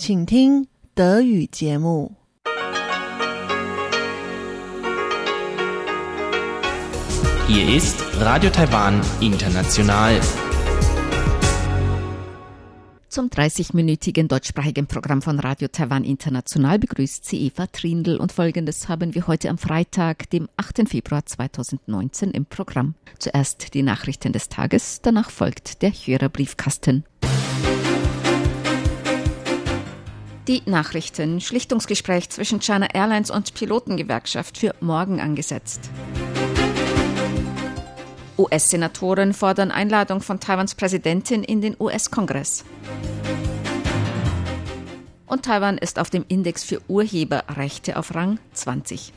请听德语节目。Hier ist Radio Taiwan International. Zum 30-minütigen deutschsprachigen Programm von Radio Taiwan International begrüßt sie Eva Trindl und folgendes haben wir heute am Freitag, dem 8. Februar 2019 im Programm. Zuerst die Nachrichten des Tages, danach folgt der Hörerbriefkasten. Die Nachrichten. Schlichtungsgespräch zwischen China Airlines und Pilotengewerkschaft für morgen angesetzt. US-Senatoren fordern Einladung von Taiwans Präsidentin in den US-Kongress. Und Taiwan ist auf dem Index für Urheberrechte auf Rang 20.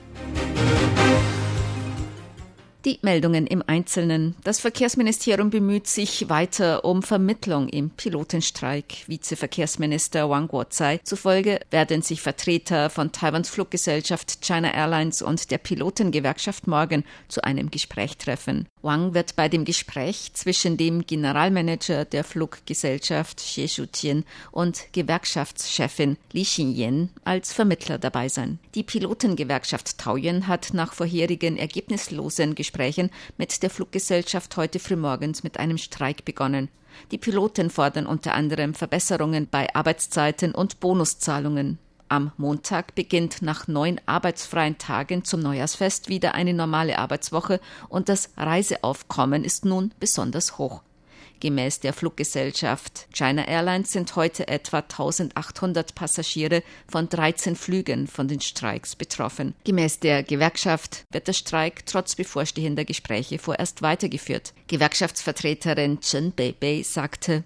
Die Meldungen im Einzelnen. Das Verkehrsministerium bemüht sich weiter um Vermittlung im Pilotenstreik. Vizeverkehrsminister Wang Guozai zufolge werden sich Vertreter von Taiwans Fluggesellschaft China Airlines und der Pilotengewerkschaft morgen zu einem Gespräch treffen. Wang wird bei dem Gespräch zwischen dem Generalmanager der Fluggesellschaft Xie Shutian und Gewerkschaftschefin Li Xinyan als Vermittler dabei sein. Die Pilotengewerkschaft Taoyuan hat nach vorherigen ergebnislosen Gesprächen mit der Fluggesellschaft heute frühmorgens mit einem Streik begonnen. Die Piloten fordern unter anderem Verbesserungen bei Arbeitszeiten und Bonuszahlungen. Am Montag beginnt nach neun arbeitsfreien Tagen zum Neujahrsfest wieder eine normale Arbeitswoche und das Reiseaufkommen ist nun besonders hoch. Gemäß der Fluggesellschaft China Airlines sind heute etwa 1800 Passagiere von 13 Flügen von den Streiks betroffen. Gemäß der Gewerkschaft wird der Streik trotz bevorstehender Gespräche vorerst weitergeführt. Gewerkschaftsvertreterin Chen Beibei sagte,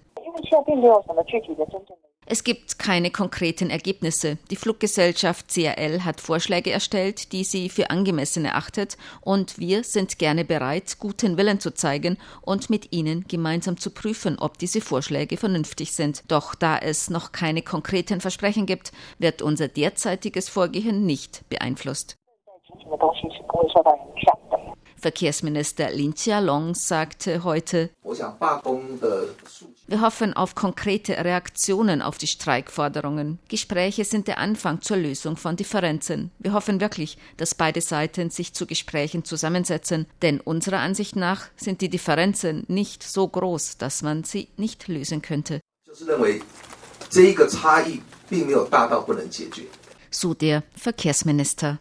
es gibt keine konkreten Ergebnisse. Die Fluggesellschaft CRL hat Vorschläge erstellt, die sie für angemessen erachtet, und wir sind gerne bereit, guten Willen zu zeigen und mit ihnen gemeinsam zu prüfen, ob diese Vorschläge vernünftig sind. Doch da es noch keine konkreten Versprechen gibt, wird unser derzeitiges Vorgehen nicht beeinflusst. Verkehrsminister Lin Chia-long sagte heute, wir hoffen auf konkrete Reaktionen auf die Streikforderungen. Gespräche sind der Anfang zur Lösung von Differenzen. Wir hoffen wirklich, dass beide Seiten sich zu Gesprächen zusammensetzen, denn unserer Ansicht nach sind die Differenzen nicht so groß, dass man sie nicht lösen könnte. So der Verkehrsminister.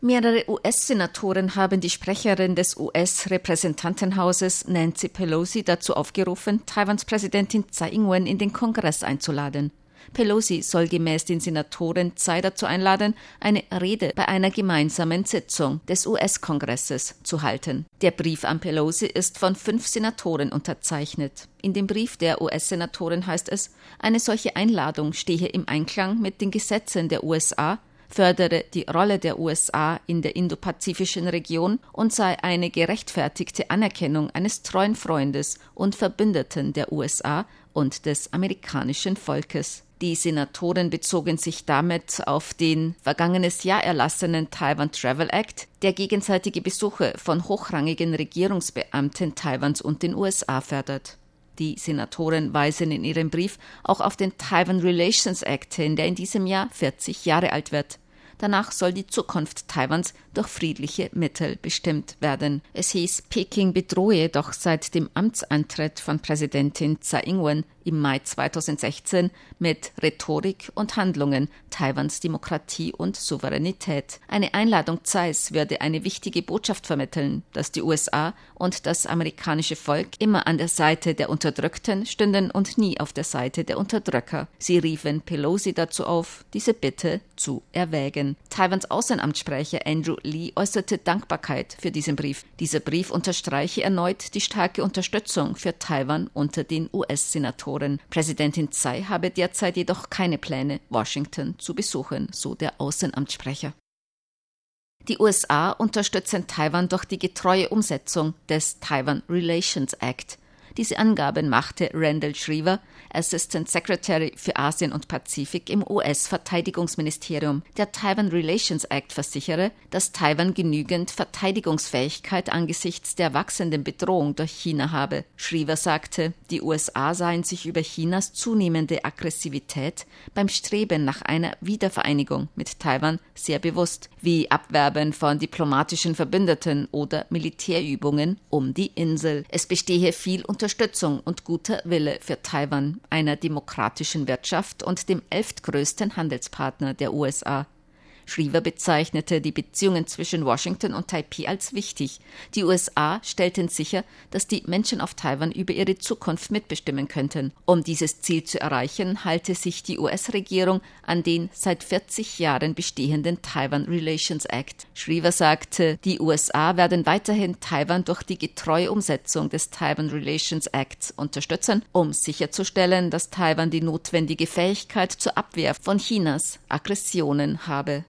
Mehrere US-Senatoren haben die Sprecherin des US-Repräsentantenhauses Nancy Pelosi dazu aufgerufen, Taiwans Präsidentin Tsai Ing-wen in den Kongress einzuladen. Pelosi soll gemäß den Senatoren Tsai dazu einladen, eine Rede bei einer gemeinsamen Sitzung des US-Kongresses zu halten. Der Brief an Pelosi ist von fünf Senatoren unterzeichnet. In dem Brief der US-Senatoren heißt es, eine solche Einladung stehe im Einklang mit den Gesetzen der USA fördere die Rolle der USA in der indopazifischen Region und sei eine gerechtfertigte Anerkennung eines treuen Freundes und Verbündeten der USA und des amerikanischen Volkes. Die Senatoren bezogen sich damit auf den vergangenes Jahr erlassenen Taiwan Travel Act, der gegenseitige Besuche von hochrangigen Regierungsbeamten Taiwans und den USA fördert. Die Senatoren weisen in ihrem Brief auch auf den Taiwan Relations Act hin, der in diesem Jahr 40 Jahre alt wird. Danach soll die Zukunft Taiwans durch friedliche Mittel bestimmt werden. Es hieß, Peking bedrohe doch seit dem Amtsantritt von Präsidentin Tsai Ing-wen im Mai 2016 mit Rhetorik und Handlungen Taiwans Demokratie und Souveränität. Eine Einladung Tsais würde eine wichtige Botschaft vermitteln, dass die USA und das amerikanische Volk immer an der Seite der Unterdrückten stünden und nie auf der Seite der Unterdrücker. Sie riefen Pelosi dazu auf, diese Bitte zu erwägen. Taiwans Außenamtssprecher Andrew Lee äußerte Dankbarkeit für diesen Brief. Dieser Brief unterstreiche erneut die starke Unterstützung für Taiwan unter den US-Senatoren. Präsidentin Tsai habe derzeit jedoch keine Pläne, Washington zu besuchen, so der Außenamtssprecher. Die USA unterstützen Taiwan durch die getreue Umsetzung des Taiwan Relations Act. Diese Angaben machte Randall Schriever, Assistant Secretary für Asien und Pazifik im US-Verteidigungsministerium. Der Taiwan Relations Act versichere, dass Taiwan genügend Verteidigungsfähigkeit angesichts der wachsenden Bedrohung durch China habe. Schriever sagte, die USA seien sich über Chinas zunehmende Aggressivität beim Streben nach einer Wiedervereinigung mit Taiwan sehr bewusst, wie Abwerben von diplomatischen Verbündeten oder Militärübungen um die Insel. Es bestehe viel Unterstützung und guter Wille für Taiwan, einer demokratischen Wirtschaft und dem elftgrößten Handelspartner der USA. Schriever bezeichnete die Beziehungen zwischen Washington und Taipei als wichtig. Die USA stellten sicher, dass die Menschen auf Taiwan über ihre Zukunft mitbestimmen könnten. Um dieses Ziel zu erreichen, halte sich die US-Regierung an den seit 40 Jahren bestehenden Taiwan Relations Act. Schriever sagte, die USA werden weiterhin Taiwan durch die getreue Umsetzung des Taiwan Relations Acts unterstützen, um sicherzustellen, dass Taiwan die notwendige Fähigkeit zur Abwehr von Chinas Aggressionen habe.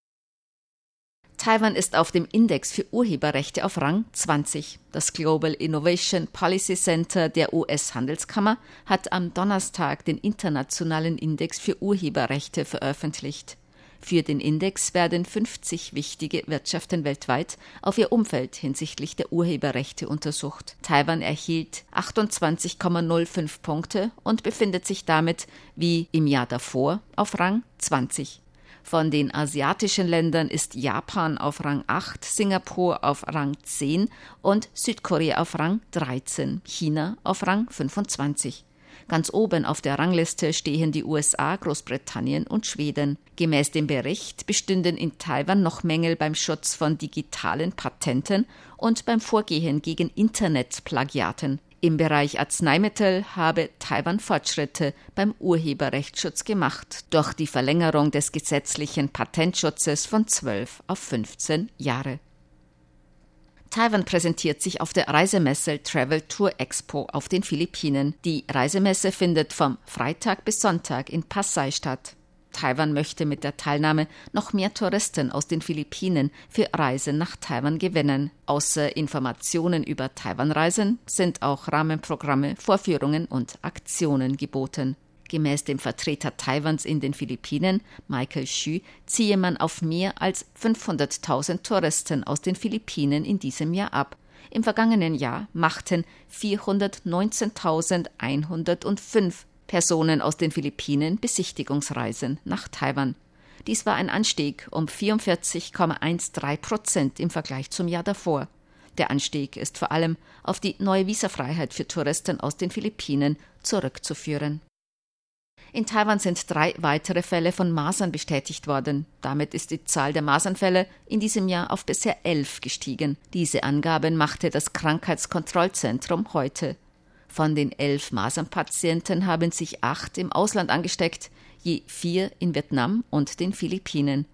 Taiwan ist auf dem Index für Urheberrechte auf Rang 20. Das Global Innovation Policy Center der US-Handelskammer hat am Donnerstag den internationalen Index für Urheberrechte veröffentlicht. Für den Index werden 50 wichtige Wirtschaften weltweit auf ihr Umfeld hinsichtlich der Urheberrechte untersucht. Taiwan erhielt 28,05 Punkte und befindet sich damit wie im Jahr davor auf Rang 20. Von den asiatischen Ländern ist Japan auf Rang 8, Singapur auf Rang 10 und Südkorea auf Rang 13, China auf Rang 25. Ganz oben auf der Rangliste stehen die USA, Großbritannien und Schweden. Gemäß dem Bericht bestünden in Taiwan noch Mängel beim Schutz von digitalen Patenten und beim Vorgehen gegen Internetplagiaten. Im Bereich Arzneimittel habe Taiwan Fortschritte beim Urheberrechtsschutz gemacht, durch die Verlängerung des gesetzlichen Patentschutzes von 12 auf 15 Jahre. Taiwan präsentiert sich auf der Reisemesse Travel Tour Expo auf den Philippinen. Die Reisemesse findet vom Freitag bis Sonntag in Pasay statt. Taiwan möchte mit der Teilnahme noch mehr Touristen aus den Philippinen für Reisen nach Taiwan gewinnen. Außer Informationen über Taiwan-Reisen sind auch Rahmenprogramme, Vorführungen und Aktionen geboten. Gemäß dem Vertreter Taiwans in den Philippinen, Michael Xu, ziehe man auf mehr als 500.000 Touristen aus den Philippinen in diesem Jahr ab. Im vergangenen Jahr machten 419.105 Personen aus den Philippinen Besichtigungsreisen nach Taiwan. Dies war ein Anstieg um 44,13 Prozent im Vergleich zum Jahr davor. Der Anstieg ist vor allem auf die neue Visafreiheit für Touristen aus den Philippinen zurückzuführen. In Taiwan sind drei weitere Fälle von Masern bestätigt worden. Damit ist die Zahl der Masernfälle in diesem Jahr auf bisher elf gestiegen. Diese Angaben machte das Krankheitskontrollzentrum heute. Von den elf Masernpatienten haben sich acht im Ausland angesteckt, je vier in Vietnam und den Philippinen.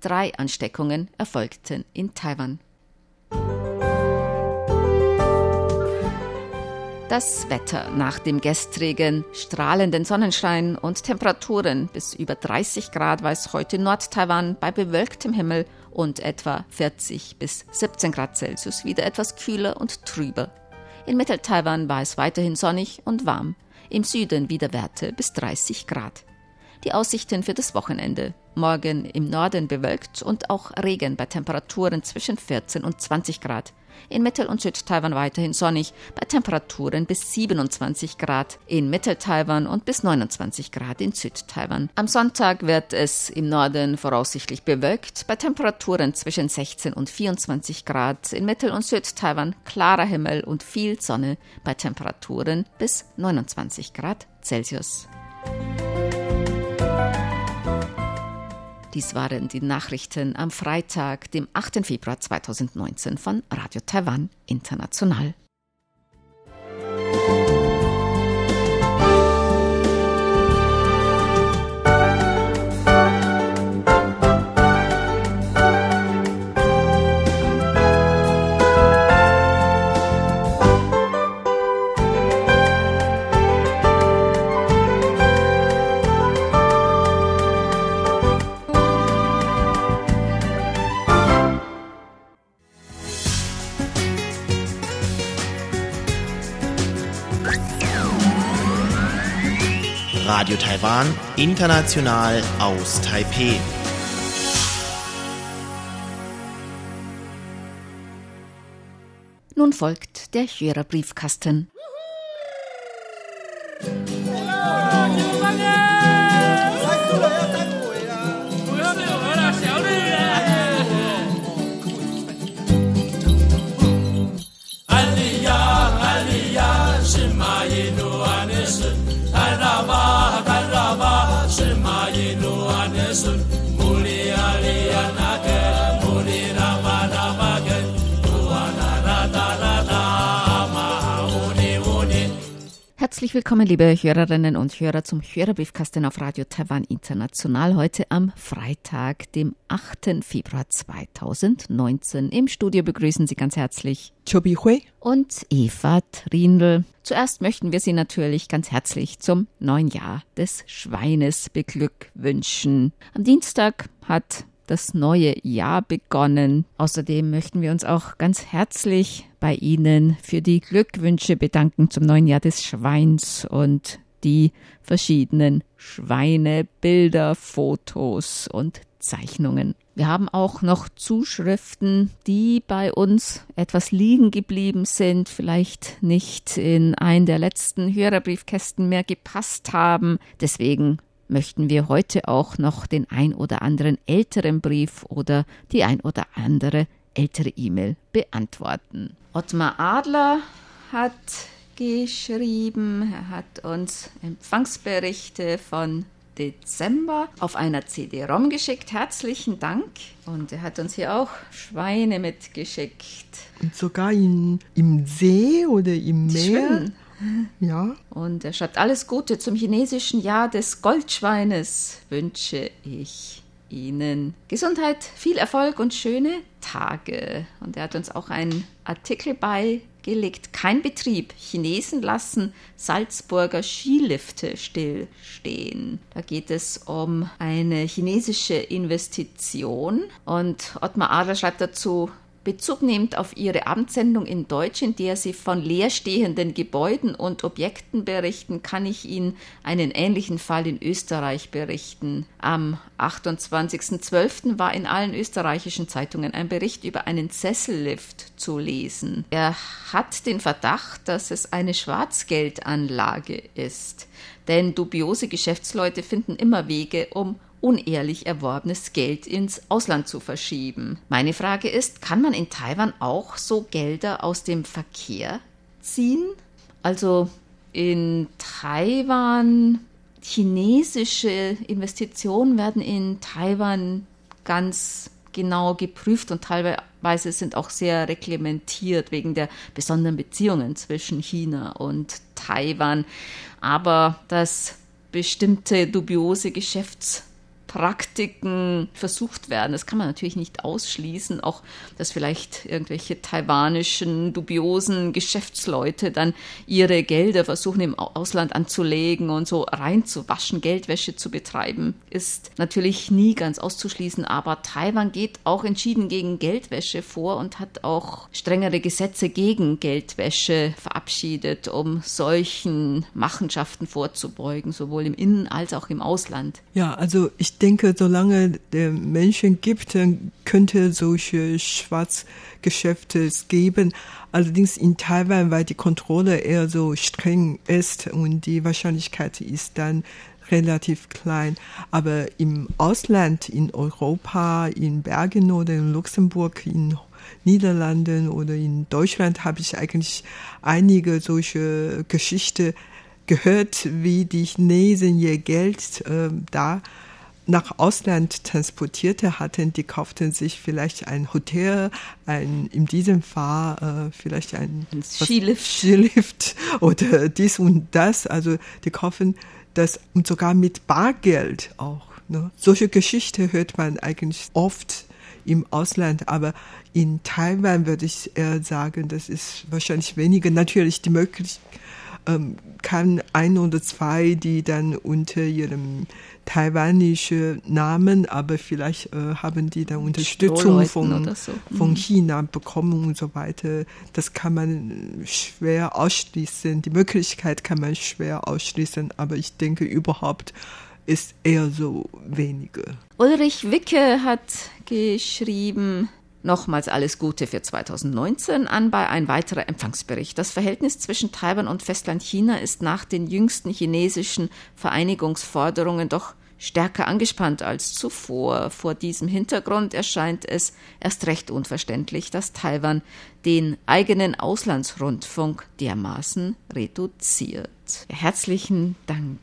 Drei Ansteckungen erfolgten in Taiwan. Das Wetter nach dem gestrigen strahlenden Sonnenschein und Temperaturen bis über 30 Grad weiß heute Nord-Taiwan bei bewölktem Himmel und etwa 40 bis 17 Grad Celsius wieder etwas kühler und trüber. In Mittel-Taiwan war es weiterhin sonnig und warm, im Süden wieder Werte bis 30 Grad. Die Aussichten für das Wochenende. Morgen im Norden bewölkt und auch Regen bei Temperaturen zwischen 14 und 20 Grad. In Mittel- und Südtaiwan weiterhin sonnig, bei Temperaturen bis 27 Grad in Mittel-Taiwan und bis 29 Grad in Südtaiwan. Am Sonntag wird es im Norden voraussichtlich bewölkt, bei Temperaturen zwischen 16 und 24 Grad. In Mittel- und Südtaiwan klarer Himmel und viel Sonne, bei Temperaturen bis 29 Grad Celsius. Dies waren die Nachrichten am Freitag, dem 8. Februar 2019 von Radio Taiwan International. Radio Taiwan, international aus Taipeh. Nun folgt der Hörerbriefkasten. Herzlich willkommen, liebe Hörerinnen und Hörer, zum Hörerbriefkasten auf Radio Taiwan International. Heute am Freitag, dem 8. Februar 2019. Im Studio begrüßen Sie ganz herzlich Chobi Hui und Eva Trindl. Zuerst möchten wir Sie natürlich ganz herzlich zum neuen Jahr des Schweines beglückwünschen. Am Dienstag hat das neue Jahr begonnen. Außerdem möchten wir uns auch ganz herzlich bei Ihnen für die Glückwünsche bedanken zum neuen Jahr des Schweins und die verschiedenen Schweinebilder, Fotos und Zeichnungen. Wir haben auch noch Zuschriften, die bei uns etwas liegen geblieben sind, vielleicht nicht in einen der letzten Hörerbriefkästen mehr gepasst haben. Deswegen möchten wir heute auch noch den ein oder anderen älteren Brief oder die ein oder andere ältere E-Mail beantworten. Ottmar Adler hat geschrieben, er hat uns Empfangsberichte von Dezember auf einer CD-ROM geschickt. Herzlichen Dank. Und er hat uns hier auch Schweine mitgeschickt. Und sogar in, im See oder im Meer. Schwimmen. Ja. Und er schreibt, alles Gute zum chinesischen Jahr des Goldschweines wünsche ich Ihnen. Gesundheit, viel Erfolg und schöne Tage. Und er hat uns auch einen Artikel beigelegt. Kein Betrieb. Chinesen lassen Salzburger Skilifte stillstehen. Da geht es um eine chinesische Investition. Und Ottmar Adler schreibt dazu, Bezug nehmend auf ihre Abendsendung in Deutsch, in der sie von leerstehenden Gebäuden und Objekten berichten, kann ich Ihnen einen ähnlichen Fall in Österreich berichten. Am 28.12. war in allen österreichischen Zeitungen ein Bericht über einen Sessellift zu lesen. Er hat den Verdacht, dass es eine Schwarzgeldanlage ist. Denn dubiose Geschäftsleute finden immer Wege, um unehrlich erworbenes Geld ins Ausland zu verschieben. Meine Frage ist, kann man in Taiwan auch so Gelder aus dem Verkehr ziehen? Also in Taiwan, chinesische Investitionen werden in Taiwan ganz genau geprüft und teilweise sind auch sehr reglementiert wegen der besonderen Beziehungen zwischen China und Taiwan. Aber dass bestimmte dubiose Geschäfts Praktiken versucht werden. Das kann man natürlich nicht ausschließen. Auch, dass vielleicht irgendwelche taiwanischen, dubiosen Geschäftsleute dann ihre Gelder versuchen im Ausland anzulegen und so reinzuwaschen, Geldwäsche zu betreiben, ist natürlich nie ganz auszuschließen. Aber Taiwan geht auch entschieden gegen Geldwäsche vor und hat auch strengere Gesetze gegen Geldwäsche verabschiedet, um solchen Machenschaften vorzubeugen, sowohl im Innen- als auch im Ausland. Ja, also ich denke, solange der Menschen gibt, könnte solche Schwarzgeschäfte geben. Allerdings in Taiwan, weil die Kontrolle eher so streng ist und die Wahrscheinlichkeit ist dann relativ klein. Aber im Ausland, in Europa, in Bergen oder in Luxemburg, in Niederlanden oder in Deutschland habe ich eigentlich einige solche Geschichten gehört, wie die Chinesen ihr Geld äh, da nach Ausland transportierte hatten, die kauften sich vielleicht ein Hotel, ein, in diesem Fall äh, vielleicht ein, Skilift. Skilift oder dies und das. Also die kaufen das und sogar mit Bargeld auch. Ne? Solche Geschichte hört man eigentlich oft im Ausland, aber in Taiwan würde ich eher sagen, das ist wahrscheinlich weniger. Natürlich die Möglichkeit ähm, kann ein oder zwei, die dann unter ihrem taiwanischen Namen, aber vielleicht äh, haben die dann Unterstützung von, so. von mhm. China bekommen und so weiter. Das kann man schwer ausschließen. Die Möglichkeit kann man schwer ausschließen, aber ich denke überhaupt ist eher so wenige. Ulrich Wicke hat geschrieben, Nochmals alles Gute für 2019. Anbei ein weiterer Empfangsbericht. Das Verhältnis zwischen Taiwan und Festland China ist nach den jüngsten chinesischen Vereinigungsforderungen doch stärker angespannt als zuvor. Vor diesem Hintergrund erscheint es erst recht unverständlich, dass Taiwan den eigenen Auslandsrundfunk dermaßen reduziert. Herzlichen Dank.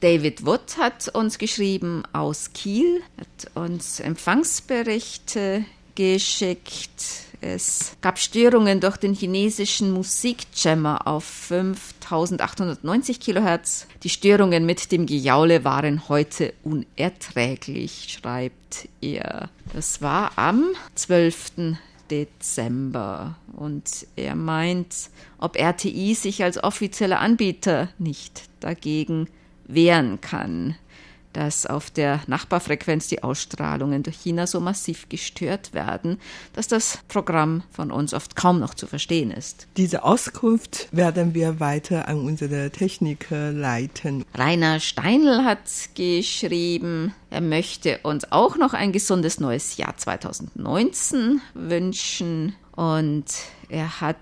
David Wood hat uns geschrieben aus Kiel, hat uns Empfangsberichte geschickt. Es gab Störungen durch den chinesischen Musikjammer auf 5890 Kilohertz. Die Störungen mit dem Gejaule waren heute unerträglich, schreibt er. Das war am 12. Dezember. Und er meint, ob RTI sich als offizieller Anbieter nicht dagegen wehren kann dass auf der Nachbarfrequenz die Ausstrahlungen durch China so massiv gestört werden, dass das Programm von uns oft kaum noch zu verstehen ist. Diese Auskunft werden wir weiter an unsere Techniker leiten. Rainer Steinl hat geschrieben, er möchte uns auch noch ein gesundes neues Jahr 2019 wünschen und er hat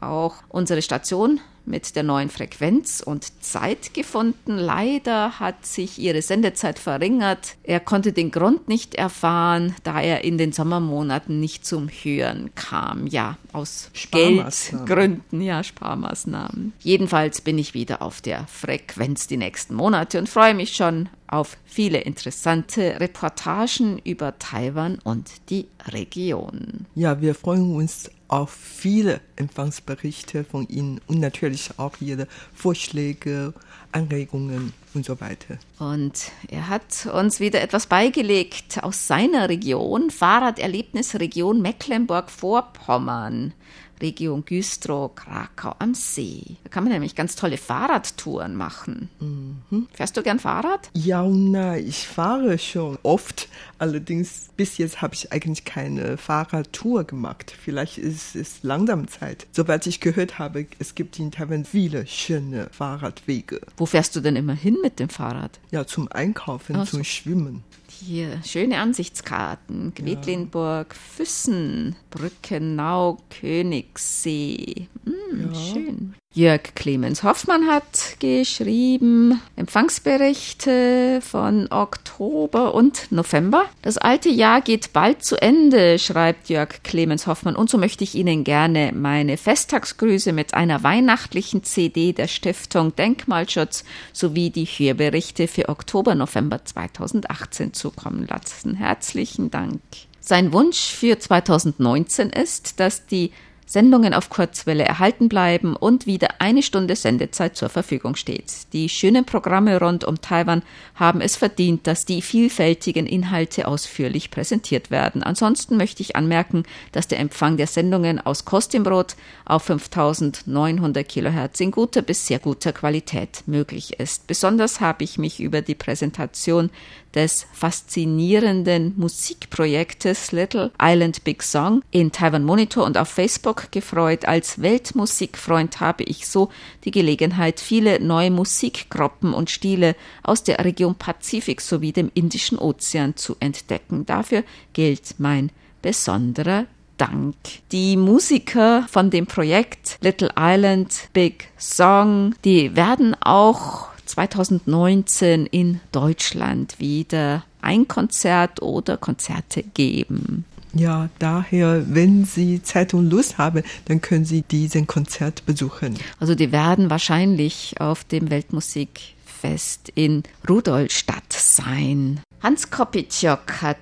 auch unsere Station mit der neuen Frequenz und Zeit gefunden. Leider hat sich ihre Sendezeit verringert. Er konnte den Grund nicht erfahren, da er in den Sommermonaten nicht zum Hören kam. Ja, aus Geldgründen, ja, Sparmaßnahmen. Jedenfalls bin ich wieder auf der Frequenz die nächsten Monate und freue mich schon auf viele interessante Reportagen über Taiwan und die Region. Ja, wir freuen uns auf viele Empfangsberichte von Ihnen und natürlich auch Ihre Vorschläge, Anregungen und so weiter. Und er hat uns wieder etwas beigelegt aus seiner Region, Fahrraderlebnisregion Mecklenburg-Vorpommern. Region Güstrow, Krakau am See. Da kann man nämlich ganz tolle Fahrradtouren machen. Mhm. Fährst du gern Fahrrad? Ja und nein, ich fahre schon oft. Allerdings bis jetzt habe ich eigentlich keine Fahrradtour gemacht. Vielleicht ist es langsam Zeit. Soweit ich gehört habe, es gibt in Taiwan viele schöne Fahrradwege. Wo fährst du denn immer hin mit dem Fahrrad? Ja, zum Einkaufen, so. zum Schwimmen. Hier, schöne Ansichtskarten. Quedlinburg, ja. Füssen, Brückenau, Königssee. Hm, ja. Schön. Jörg Clemens Hoffmann hat geschrieben Empfangsberichte von Oktober und November. Das alte Jahr geht bald zu Ende, schreibt Jörg Clemens Hoffmann. Und so möchte ich Ihnen gerne meine Festtagsgrüße mit einer weihnachtlichen CD der Stiftung Denkmalschutz sowie die Hörberichte für Oktober, November 2018 zukommen lassen. Herzlichen Dank. Sein Wunsch für 2019 ist, dass die Sendungen auf Kurzwelle erhalten bleiben und wieder eine Stunde Sendezeit zur Verfügung steht. Die schönen Programme rund um Taiwan haben es verdient, dass die vielfältigen Inhalte ausführlich präsentiert werden. Ansonsten möchte ich anmerken, dass der Empfang der Sendungen aus Kostimbrot auf 5900 Kilohertz in guter bis sehr guter Qualität möglich ist. Besonders habe ich mich über die Präsentation des faszinierenden Musikprojektes Little Island Big Song in Taiwan Monitor und auf Facebook gefreut. Als Weltmusikfreund habe ich so die Gelegenheit, viele neue Musikgruppen und Stile aus der Region Pazifik sowie dem Indischen Ozean zu entdecken. Dafür gilt mein besonderer Dank. Die Musiker von dem Projekt Little Island Big Song, die werden auch 2019 in Deutschland wieder ein Konzert oder Konzerte geben. Ja, daher, wenn Sie Zeit und Lust haben, dann können Sie diesen Konzert besuchen. Also die werden wahrscheinlich auf dem Weltmusikfest in Rudolstadt sein. Hans Kopitschok hat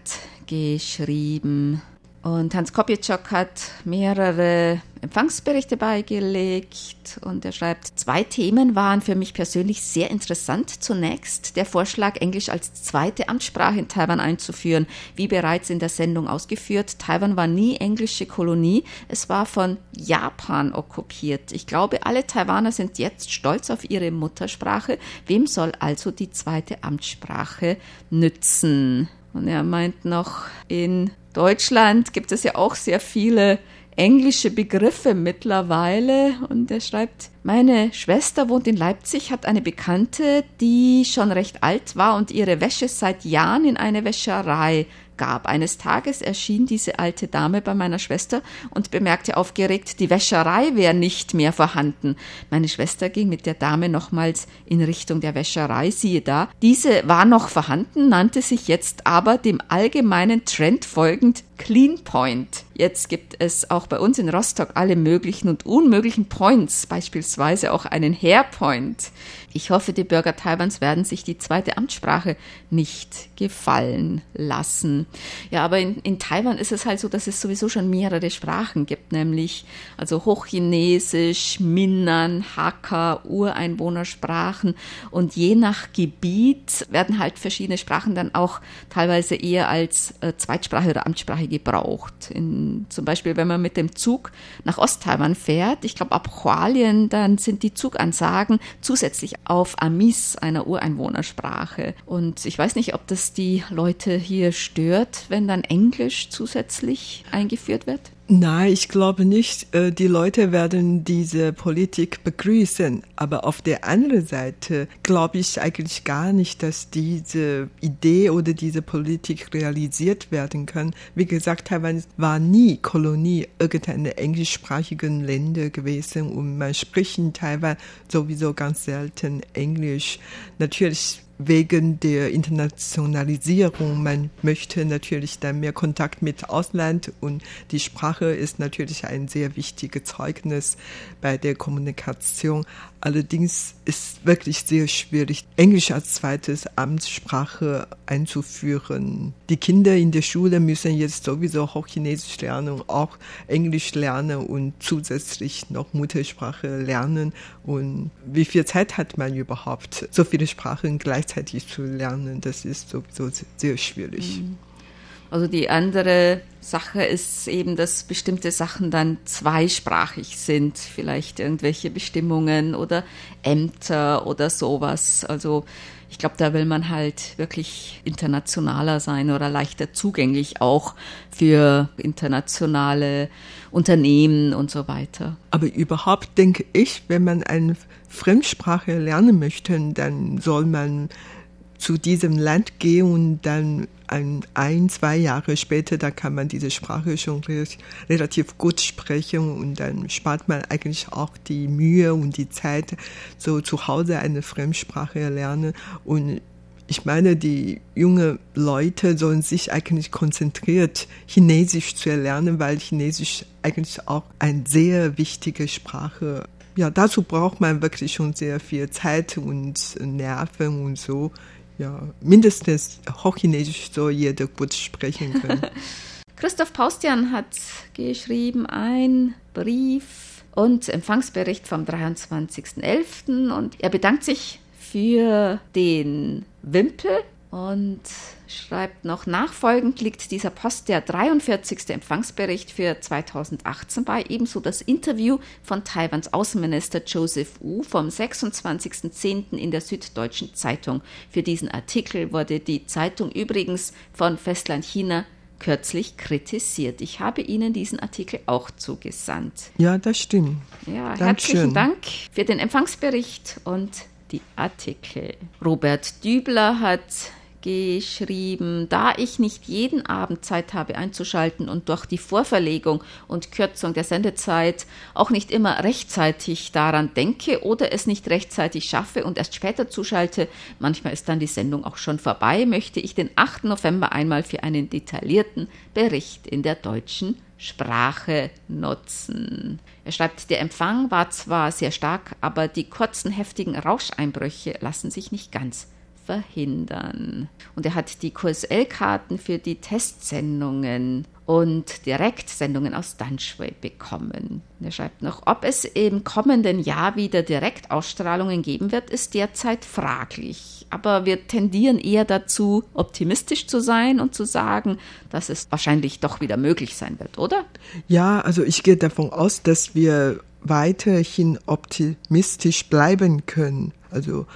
geschrieben, und Hans Kopitschok hat mehrere Empfangsberichte beigelegt und er schreibt, zwei Themen waren für mich persönlich sehr interessant. Zunächst der Vorschlag, Englisch als zweite Amtssprache in Taiwan einzuführen. Wie bereits in der Sendung ausgeführt, Taiwan war nie englische Kolonie, es war von Japan okkupiert. Ich glaube, alle Taiwaner sind jetzt stolz auf ihre Muttersprache. Wem soll also die zweite Amtssprache nützen? Und er meint noch, in Deutschland gibt es ja auch sehr viele englische Begriffe mittlerweile. Und er schreibt, meine Schwester wohnt in Leipzig, hat eine Bekannte, die schon recht alt war und ihre Wäsche seit Jahren in eine Wäscherei gab. Eines Tages erschien diese alte Dame bei meiner Schwester und bemerkte aufgeregt, die Wäscherei wäre nicht mehr vorhanden. Meine Schwester ging mit der Dame nochmals in Richtung der Wäscherei, siehe da. Diese war noch vorhanden, nannte sich jetzt aber dem allgemeinen Trend folgend Clean Point. Jetzt gibt es auch bei uns in Rostock alle möglichen und unmöglichen Points, beispielsweise auch einen Hair Point. Ich hoffe, die Bürger Taiwans werden sich die zweite Amtssprache nicht gefallen lassen. Ja, aber in, in Taiwan ist es halt so, dass es sowieso schon mehrere Sprachen gibt, nämlich also Hochchinesisch, Minnan, Hakka, Ureinwohnersprachen und je nach Gebiet werden halt verschiedene Sprachen dann auch teilweise eher als äh, Zweitsprache oder Amtssprache gebraucht. In, zum Beispiel, wenn man mit dem Zug nach Osttaiwan fährt, ich glaube ab Hualien, dann sind die Zugansagen zusätzlich auf Amis, einer Ureinwohnersprache. Und ich weiß nicht, ob das die Leute hier stört, wenn dann Englisch zusätzlich eingeführt wird. Nein, ich glaube nicht. Äh, die Leute werden diese Politik begrüßen. Aber auf der anderen Seite glaube ich eigentlich gar nicht, dass diese Idee oder diese Politik realisiert werden kann. Wie gesagt, Taiwan war nie Kolonie irgendeiner englischsprachigen Länder gewesen und man spricht in Taiwan sowieso ganz selten Englisch. Natürlich wegen der Internationalisierung. Man möchte natürlich dann mehr Kontakt mit Ausland und die Sprache ist natürlich ein sehr wichtiges Zeugnis bei der Kommunikation. Allerdings ist wirklich sehr schwierig, Englisch als zweites Amtssprache einzuführen. Die Kinder in der Schule müssen jetzt sowieso Hochchinesisch lernen, auch Englisch lernen und zusätzlich noch Muttersprache lernen. Und wie viel Zeit hat man überhaupt, so viele Sprachen gleichzeitig zu lernen? Das ist sowieso sehr schwierig. Mhm. Also die andere Sache ist eben, dass bestimmte Sachen dann zweisprachig sind, vielleicht irgendwelche Bestimmungen oder Ämter oder sowas. Also ich glaube, da will man halt wirklich internationaler sein oder leichter zugänglich auch für internationale Unternehmen und so weiter. Aber überhaupt denke ich, wenn man eine Fremdsprache lernen möchte, dann soll man zu diesem Land gehe und dann ein, ein, zwei Jahre später, da kann man diese Sprache schon relativ gut sprechen und dann spart man eigentlich auch die Mühe und die Zeit, so zu Hause eine Fremdsprache lernen. Und ich meine, die jungen Leute sollen sich eigentlich konzentriert Chinesisch zu erlernen, weil Chinesisch eigentlich auch eine sehr wichtige Sprache ja, dazu braucht man wirklich schon sehr viel Zeit und Nerven und so ja, mindestens Hochchinesisch soll jeder gut sprechen können. Christoph Paustian hat geschrieben ein Brief und Empfangsbericht vom 23.11. und er bedankt sich für den Wimpel und schreibt noch, nachfolgend liegt dieser Post der 43. Empfangsbericht für 2018 bei, ebenso das Interview von Taiwans Außenminister Joseph Wu vom 26.10. in der Süddeutschen Zeitung. Für diesen Artikel wurde die Zeitung übrigens von Festland China kürzlich kritisiert. Ich habe Ihnen diesen Artikel auch zugesandt. Ja, das stimmt. Ja, Dankeschön. herzlichen Dank für den Empfangsbericht und die Artikel. Robert Dübler hat geschrieben, da ich nicht jeden Abend Zeit habe einzuschalten und durch die Vorverlegung und Kürzung der Sendezeit auch nicht immer rechtzeitig daran denke oder es nicht rechtzeitig schaffe und erst später zuschalte, manchmal ist dann die Sendung auch schon vorbei, möchte ich den 8. November einmal für einen detaillierten Bericht in der deutschen Sprache nutzen. Er schreibt, der Empfang war zwar sehr stark, aber die kurzen, heftigen Rauscheinbrüche lassen sich nicht ganz verhindern. Und er hat die QSL-Karten für die Testsendungen und direkt Sendungen aus Dunshway bekommen. Er schreibt noch, ob es im kommenden Jahr wieder Direktausstrahlungen geben wird, ist derzeit fraglich. Aber wir tendieren eher dazu, optimistisch zu sein und zu sagen, dass es wahrscheinlich doch wieder möglich sein wird, oder? Ja, also ich gehe davon aus, dass wir weiterhin optimistisch bleiben können. Also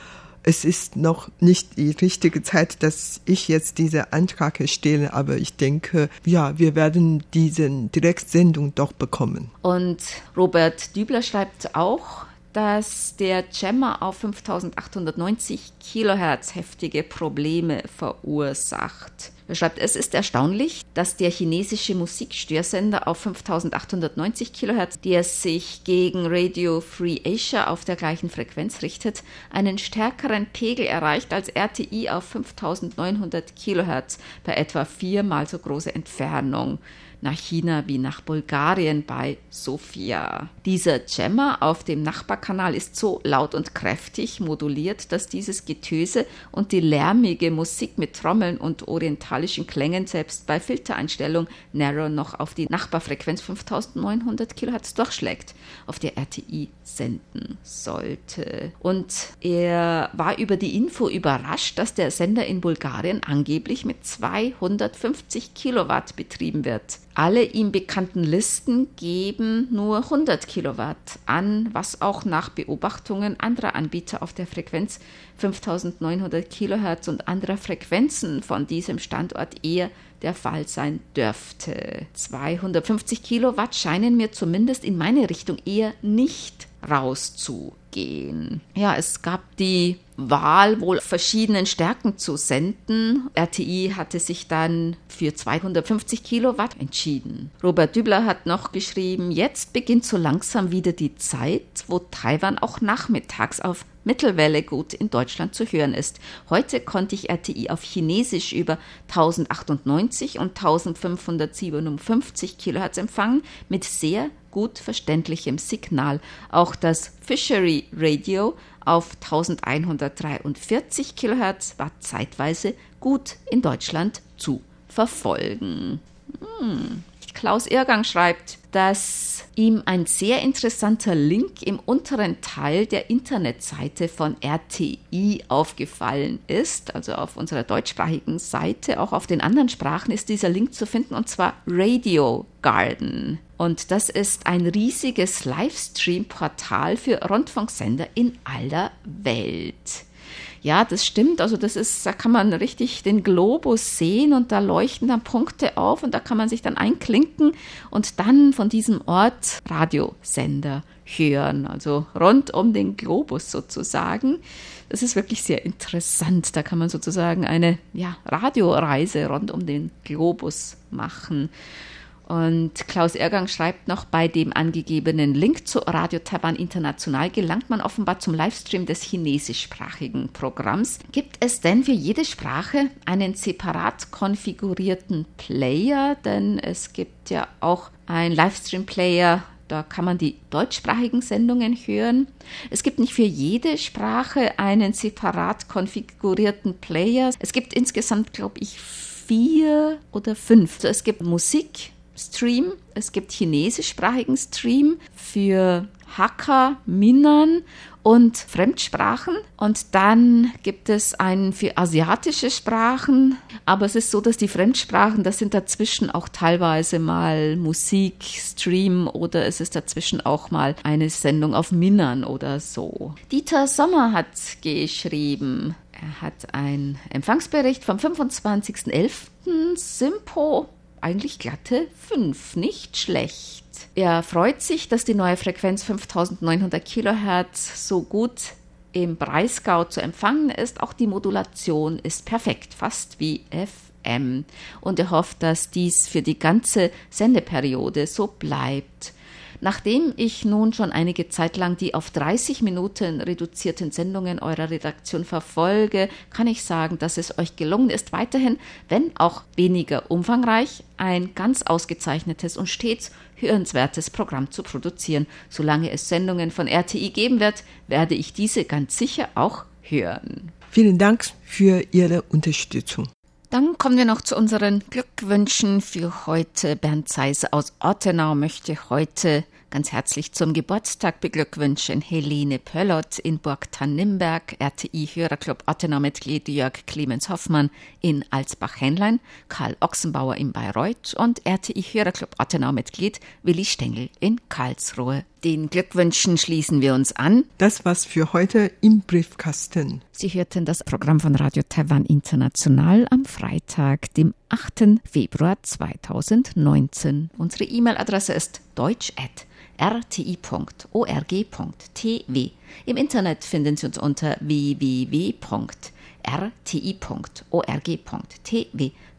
es ist noch nicht die richtige Zeit, dass ich jetzt diese Antrag stelle, aber ich denke, ja, wir werden diese Direktsendung doch bekommen. Und Robert Dübler schreibt auch, dass der Jammer auf 5890 Kilohertz heftige Probleme verursacht. Er schreibt, es ist erstaunlich, dass der chinesische Musikstörsender auf 5890 Kilohertz, der sich gegen Radio Free Asia auf der gleichen Frequenz richtet, einen stärkeren Pegel erreicht als RTI auf 5900 Kilohertz bei etwa viermal so großer Entfernung nach China wie nach Bulgarien bei Sofia. Dieser Jammer auf dem Nachbarkanal ist so laut und kräftig moduliert, dass dieses Getöse und die lärmige Musik mit Trommeln und orientalischen Klängen selbst bei Filtereinstellung Narrow noch auf die Nachbarfrequenz 5900 kHz durchschlägt, auf der RTI senden sollte. Und er war über die Info überrascht, dass der Sender in Bulgarien angeblich mit 250 Kilowatt betrieben wird. Alle ihm bekannten Listen geben nur 100 Kilowatt an, was auch nach Beobachtungen anderer Anbieter auf der Frequenz 5900 Kilohertz und anderer Frequenzen von diesem Standort eher der Fall sein dürfte. 250 Kilowatt scheinen mir zumindest in meine Richtung eher nicht rauszugehen. Ja, es gab die Wahl, wohl verschiedenen Stärken zu senden. RTI hatte sich dann für 250 Kilowatt entschieden. Robert Dübler hat noch geschrieben, jetzt beginnt so langsam wieder die Zeit, wo Taiwan auch nachmittags auf Mittelwelle gut in Deutschland zu hören ist. Heute konnte ich RTI auf Chinesisch über 1098 und 1557 Kilohertz empfangen mit sehr gut verständlichem Signal. Auch das Fishery Radio auf 1143 Kilohertz war zeitweise gut in Deutschland zu verfolgen. Hm. Klaus Irrgang schreibt, dass ihm ein sehr interessanter Link im unteren Teil der Internetseite von RTI aufgefallen ist, also auf unserer deutschsprachigen Seite. Auch auf den anderen Sprachen ist dieser Link zu finden, und zwar Radio Garden. Und das ist ein riesiges Livestream-Portal für Rundfunksender in aller Welt. Ja, das stimmt. Also das ist, da kann man richtig den Globus sehen und da leuchten dann Punkte auf und da kann man sich dann einklinken und dann von diesem Ort Radiosender hören. Also rund um den Globus sozusagen. Das ist wirklich sehr interessant. Da kann man sozusagen eine ja, Radioreise rund um den Globus machen. Und Klaus Ergang schreibt noch, bei dem angegebenen Link zu Radio Taiwan International gelangt man offenbar zum Livestream des chinesischsprachigen Programms. Gibt es denn für jede Sprache einen separat konfigurierten Player? Denn es gibt ja auch einen Livestream-Player da kann man die deutschsprachigen Sendungen hören. Es gibt nicht für jede Sprache einen separat konfigurierten Player. Es gibt insgesamt, glaube ich, vier oder fünf. Also es gibt Musik, Stream. Es gibt chinesischsprachigen Stream für Hakka, Minnan und Fremdsprachen. Und dann gibt es einen für asiatische Sprachen. Aber es ist so, dass die Fremdsprachen, das sind dazwischen auch teilweise mal Musik, Stream oder es ist dazwischen auch mal eine Sendung auf Minnan oder so. Dieter Sommer hat geschrieben. Er hat einen Empfangsbericht vom 25.11. Simpo eigentlich glatte 5, nicht schlecht. Er freut sich, dass die neue Frequenz 5900 Kilohertz so gut im Breisgau zu empfangen ist. Auch die Modulation ist perfekt, fast wie FM. Und er hofft, dass dies für die ganze Sendeperiode so bleibt. Nachdem ich nun schon einige Zeit lang die auf 30 Minuten reduzierten Sendungen eurer Redaktion verfolge, kann ich sagen, dass es euch gelungen ist, weiterhin, wenn auch weniger umfangreich, ein ganz ausgezeichnetes und stets hörenswertes Programm zu produzieren. Solange es Sendungen von RTI geben wird, werde ich diese ganz sicher auch hören. Vielen Dank für Ihre Unterstützung. Dann kommen wir noch zu unseren Glückwünschen für heute. Bernd Seise aus Ottenau möchte heute ganz herzlich zum Geburtstag beglückwünschen Helene Pöllot in Burg Tannimberg, RTI-Hörerclub Ottenau-Mitglied Jörg Clemens Hoffmann in Alsbach-Henlein, Karl Ochsenbauer in Bayreuth und RTI-Hörerclub Ottenau-Mitglied Willi Stengel in Karlsruhe. Den Glückwünschen schließen wir uns an. Das war's für heute im Briefkasten. Sie hörten das Programm von Radio Taiwan International am Freitag, dem 8. Februar 2019. Unsere E-Mail-Adresse ist deutsch@ rti.org.tw. Im Internet finden Sie uns unter www.rti.org.tw,